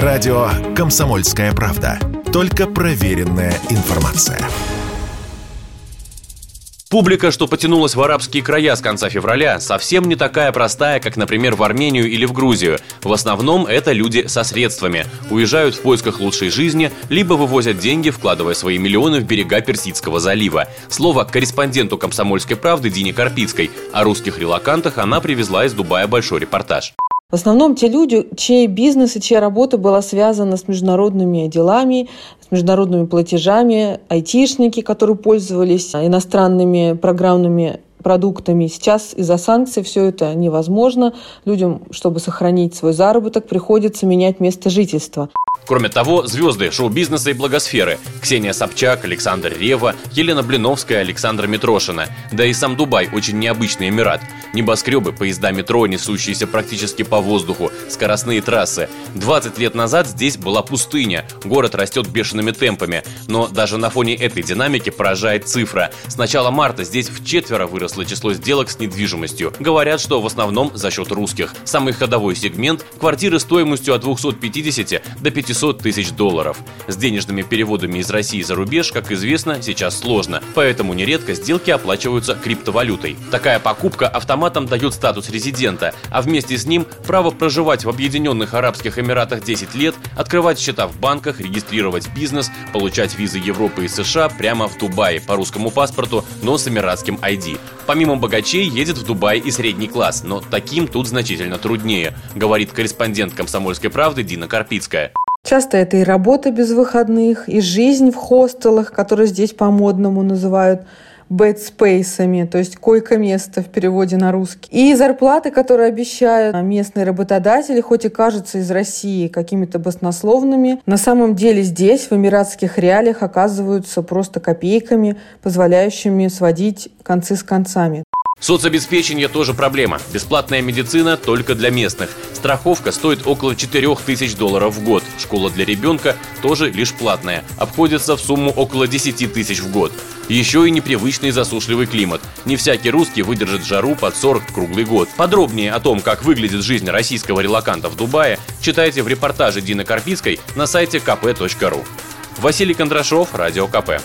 Радио «Комсомольская правда». Только проверенная информация. Публика, что потянулась в арабские края с конца февраля, совсем не такая простая, как, например, в Армению или в Грузию. В основном это люди со средствами. Уезжают в поисках лучшей жизни, либо вывозят деньги, вкладывая свои миллионы в берега Персидского залива. Слово корреспонденту «Комсомольской правды» Дине Карпицкой. О русских релакантах она привезла из Дубая большой репортаж. В основном те люди, чей бизнес и чья работа была связана с международными делами, с международными платежами, айтишники, которые пользовались иностранными программными продуктами. Сейчас из-за санкций все это невозможно. Людям, чтобы сохранить свой заработок, приходится менять место жительства. Кроме того, звезды шоу-бизнеса и благосферы – Ксения Собчак, Александр Рева, Елена Блиновская, Александра Митрошина. Да и сам Дубай – очень необычный эмират. Небоскребы, поезда метро, несущиеся практически по воздуху, скоростные трассы. 20 лет назад здесь была пустыня, город растет бешеными темпами. Но даже на фоне этой динамики поражает цифра. С начала марта здесь в четверо выросло число сделок с недвижимостью. Говорят, что в основном за счет русских. Самый ходовой сегмент – квартиры стоимостью от 250 до 500 500 тысяч долларов. С денежными переводами из России за рубеж, как известно, сейчас сложно, поэтому нередко сделки оплачиваются криптовалютой. Такая покупка автоматом дает статус резидента, а вместе с ним право проживать в Объединенных Арабских Эмиратах 10 лет, открывать счета в банках, регистрировать бизнес, получать визы Европы и США прямо в Дубае по русскому паспорту, но с эмиратским ID. Помимо богачей едет в Дубай и средний класс, но таким тут значительно труднее, говорит корреспондент «Комсомольской правды» Дина Карпицкая. Часто это и работа без выходных, и жизнь в хостелах, которые здесь по-модному называют бэдспейсами, то есть койко-место в переводе на русский. И зарплаты, которые обещают местные работодатели, хоть и кажутся из России какими-то баснословными, на самом деле здесь, в эмиратских реалиях, оказываются просто копейками, позволяющими сводить концы с концами. Соцобеспечение тоже проблема. Бесплатная медицина только для местных. Страховка стоит около 4000 долларов в год. Школа для ребенка тоже лишь платная. Обходится в сумму около 10 тысяч в год. Еще и непривычный засушливый климат. Не всякий русский выдержит жару под 40 круглый год. Подробнее о том, как выглядит жизнь российского релаканта в Дубае, читайте в репортаже Дины Карпицкой на сайте kp.ru. Василий Кондрашов, Радио КП.